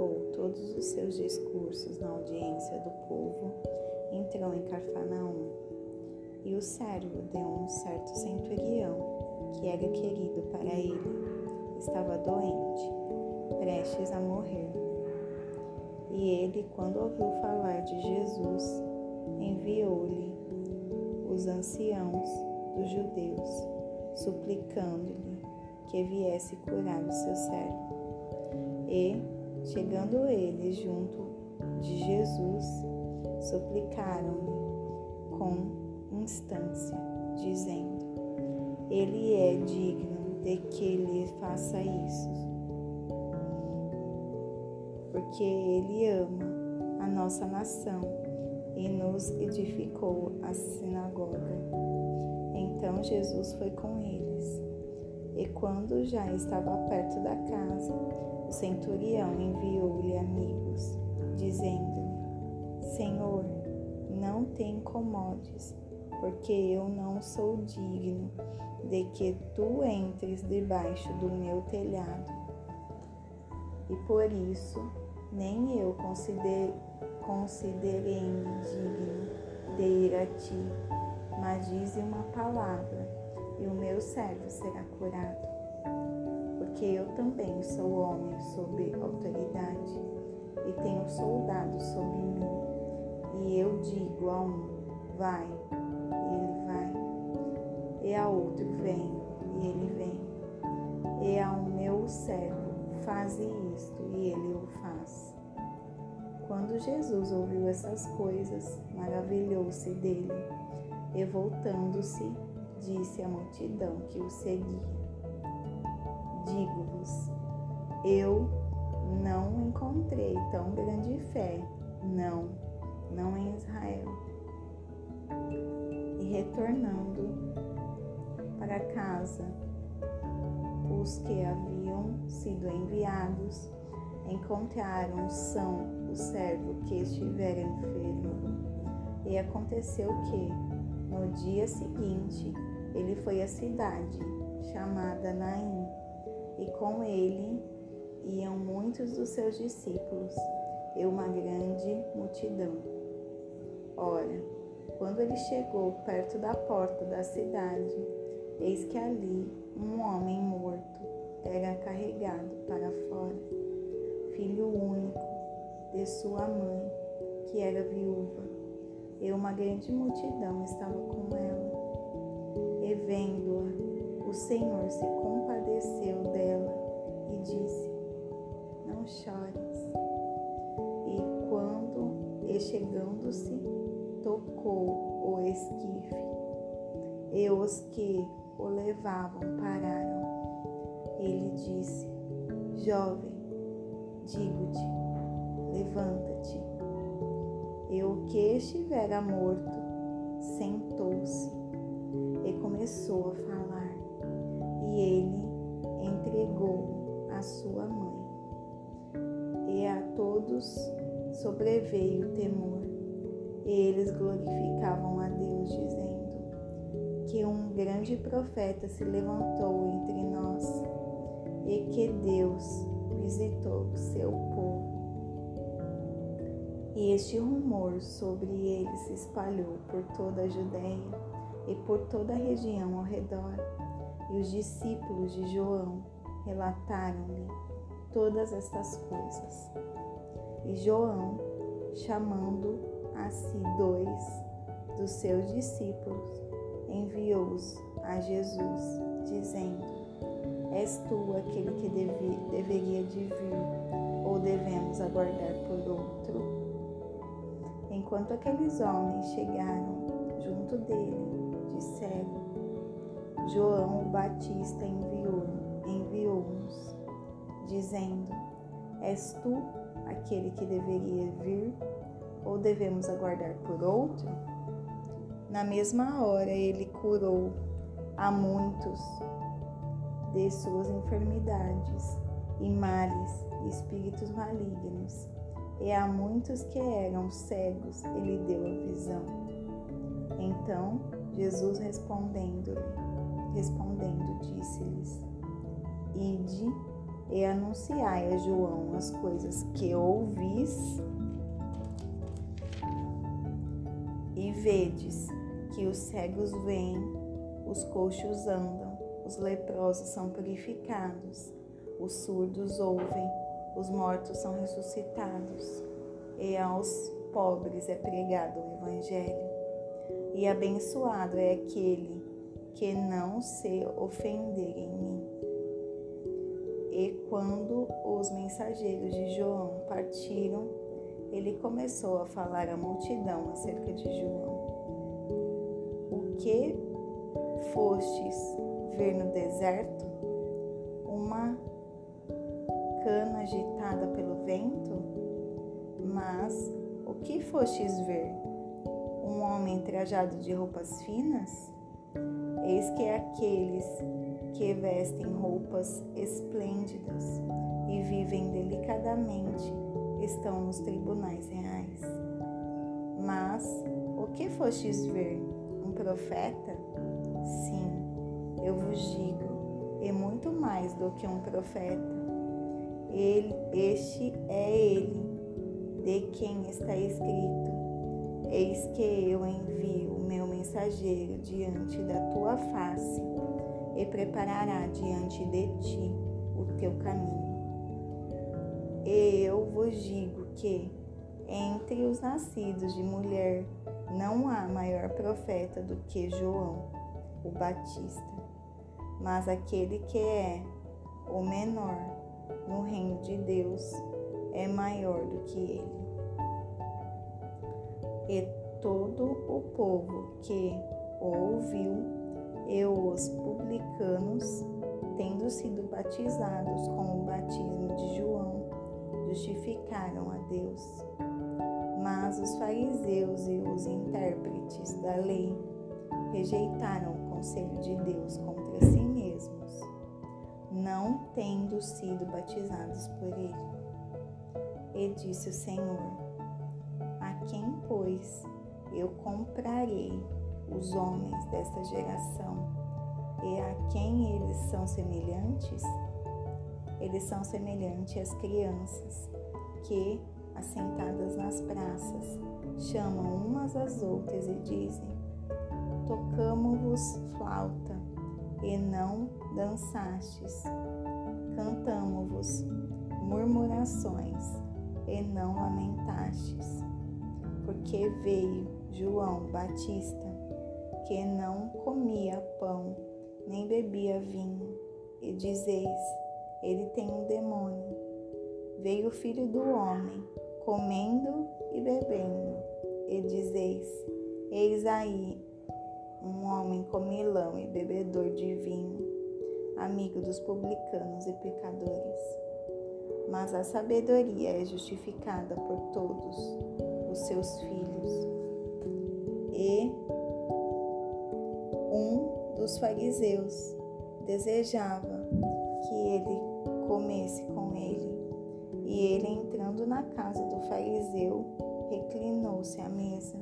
acabou todos os seus discursos na audiência do povo, entrou em Carfanaum. E o servo de um certo centurião, que era querido para ele, estava doente, prestes a morrer. E ele, quando ouviu falar de Jesus, enviou-lhe os anciãos dos judeus, suplicando-lhe que viesse curar o seu servo. E, chegando eles junto de Jesus, suplicaram-lhe com instância, dizendo: Ele é digno de que lhe faça isso, porque ele ama a nossa nação e nos edificou a sinagoga. Então Jesus foi com. E quando já estava perto da casa, o centurião enviou-lhe amigos, dizendo-lhe: Senhor, não te incomodes, porque eu não sou digno de que tu entres debaixo do meu telhado. E por isso, nem eu considerei digno de ir a ti, mas dize uma palavra, e o meu servo será curado porque eu também sou homem sob autoridade e tenho soldados sobre mim. E eu digo a um, vai, e ele vai, e a outro, vem, e ele vem, e ao meu servo, faze isto, e ele o faz. Quando Jesus ouviu essas coisas, maravilhou-se dele, e voltando-se, disse à multidão que o seguia digo-vos, eu não encontrei tão grande fé, não, não em Israel. E retornando para casa, os que haviam sido enviados encontraram são o servo que estivera enfermo. E aconteceu que, no dia seguinte, ele foi à cidade chamada Naim e com ele iam muitos dos seus discípulos e uma grande multidão. Ora, quando ele chegou perto da porta da cidade, eis que ali um homem morto era carregado para fora, filho único de sua mãe, que era viúva, e uma grande multidão estava com ela. E vendo-a, o Senhor se compadeceu dela e disse: Não chores. E quando, e chegando-se, tocou o esquife, e os que o levavam pararam. Ele disse: Jovem, digo-te, levanta-te. E o que estivera morto sentou-se e começou a falar e ele entregou a sua mãe. E a todos sobreveio temor, e eles glorificavam a Deus, dizendo que um grande profeta se levantou entre nós e que Deus visitou o seu povo. E este rumor sobre ele se espalhou por toda a Judéia e por toda a região ao redor e os discípulos de João relataram-lhe todas estas coisas. E João, chamando a si dois dos seus discípulos, enviou-os a Jesus, dizendo: És tu aquele que deve, deveria de vir, ou devemos aguardar por outro? Enquanto aqueles homens chegaram junto dele, disseram: João o Batista enviou-nos, enviou dizendo: És tu aquele que deveria vir, ou devemos aguardar por outro? Na mesma hora ele curou a muitos de suas enfermidades e males e espíritos malignos, e a muitos que eram cegos ele deu a visão. Então Jesus respondendo-lhe, respondendo, disse-lhes: Ide e anunciai a João as coisas que ouvis e vedes que os cegos vêm, os coxos andam, os leprosos são purificados, os surdos ouvem, os mortos são ressuscitados, e aos pobres é pregado o Evangelho. E abençoado é aquele que não se ofender em mim. E quando os mensageiros de João partiram, ele começou a falar à multidão acerca de João. O que fostes ver no deserto? Uma cana agitada pelo vento? Mas o que fostes ver? Homem trajado de roupas finas? Eis que aqueles que vestem roupas esplêndidas e vivem delicadamente estão nos tribunais reais. Mas o que fostes ver? Um profeta? Sim, eu vos digo, e muito mais do que um profeta. Ele, este é ele, de quem está escrito: Eis que eu envio o meu mensageiro diante da tua face e preparará diante de ti o teu caminho. E eu vos digo que entre os nascidos de mulher não há maior profeta do que João, o Batista. Mas aquele que é o menor no reino de Deus é maior do que ele. E todo o povo que o ouviu e os publicanos, tendo sido batizados com o batismo de João, justificaram a Deus. Mas os fariseus e os intérpretes da lei rejeitaram o conselho de Deus contra si mesmos, não tendo sido batizados por ele. E disse o Senhor: quem, pois, eu comprarei os homens desta geração? E a quem eles são semelhantes? Eles são semelhantes às crianças que, assentadas nas praças, chamam umas às outras e dizem: Tocamo-vos flauta e não dançastes, cantamo-vos murmurações e não lamentastes, porque veio João Batista que não comia pão, nem bebia vinho, e dizeis: Ele tem um demônio. Veio o filho do homem, comendo e bebendo, e dizeis: Eis aí um homem comilão e bebedor de vinho, amigo dos publicanos e pecadores. Mas a sabedoria é justificada por todos os seus filhos. E um dos fariseus desejava que ele comesse com ele. E ele, entrando na casa do fariseu, reclinou-se à mesa.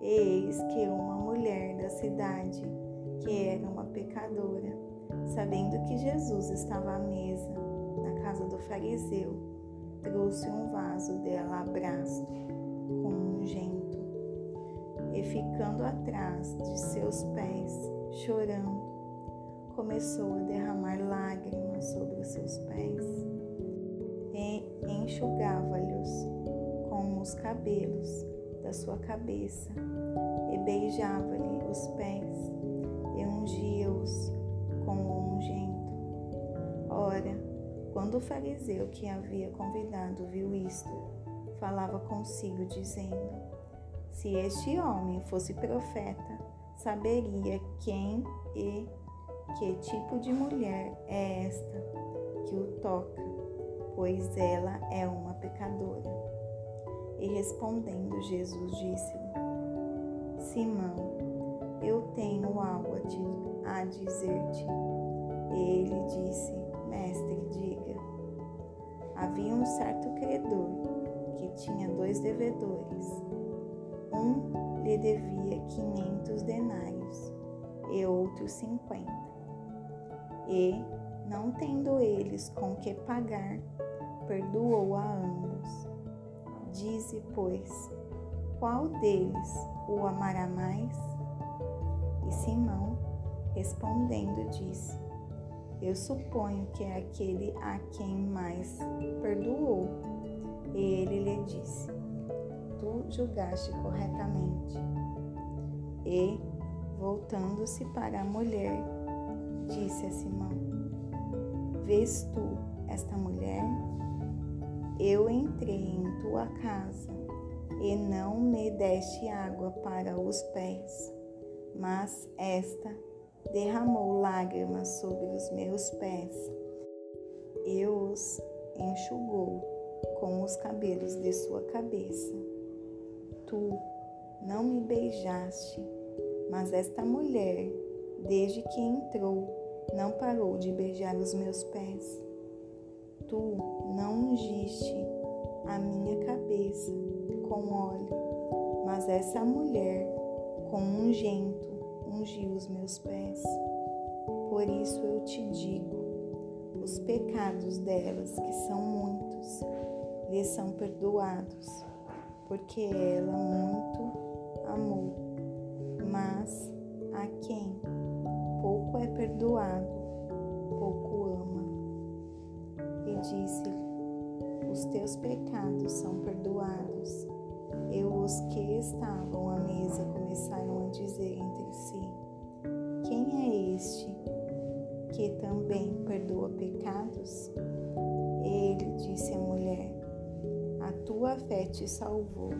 Eis que uma mulher da cidade, que era uma pecadora, sabendo que Jesus estava à mesa na casa do fariseu, trouxe um vaso de alabastro com ungente e ficando atrás de seus pés, chorando, começou a derramar lágrimas sobre os seus pés e enxugava-lhes com os cabelos da sua cabeça e beijava-lhe os pés e ungia-os com o ungento. Ora, quando o fariseu que havia convidado viu isto, falava consigo, dizendo: se este homem fosse profeta, saberia quem e que tipo de mulher é esta que o toca, pois ela é uma pecadora. E respondendo, Jesus disse-lhe: Simão, eu tenho algo a, a dizer-te. Ele disse: Mestre, diga. Havia um certo credor que tinha dois devedores. Um lhe devia quinhentos denários e outro cinquenta. E, Não tendo eles com que pagar, perdoou a ambos. Dize, pois, qual deles o amará mais? E Simão, respondendo, disse: Eu suponho que é aquele a quem mais perdoou. E ele lhe disse: Tu julgaste corretamente. E, voltando-se para a mulher, disse a Simão: Vês tu esta mulher? Eu entrei em tua casa e não me deste água para os pés, mas esta derramou lágrimas sobre os meus pés e os enxugou com os cabelos de sua cabeça. Tu não me beijaste, mas esta mulher, desde que entrou, não parou de beijar os meus pés. Tu não ungiste a minha cabeça com óleo, mas essa mulher, com ungento, ungiu os meus pés. Por isso eu te digo: os pecados delas, que são muitos, lhes são perdoados, porque ela muito amou. Mas a quem pouco é perdoado, pouco ama. E disse-lhe: Os teus pecados são perdoados. Te salvou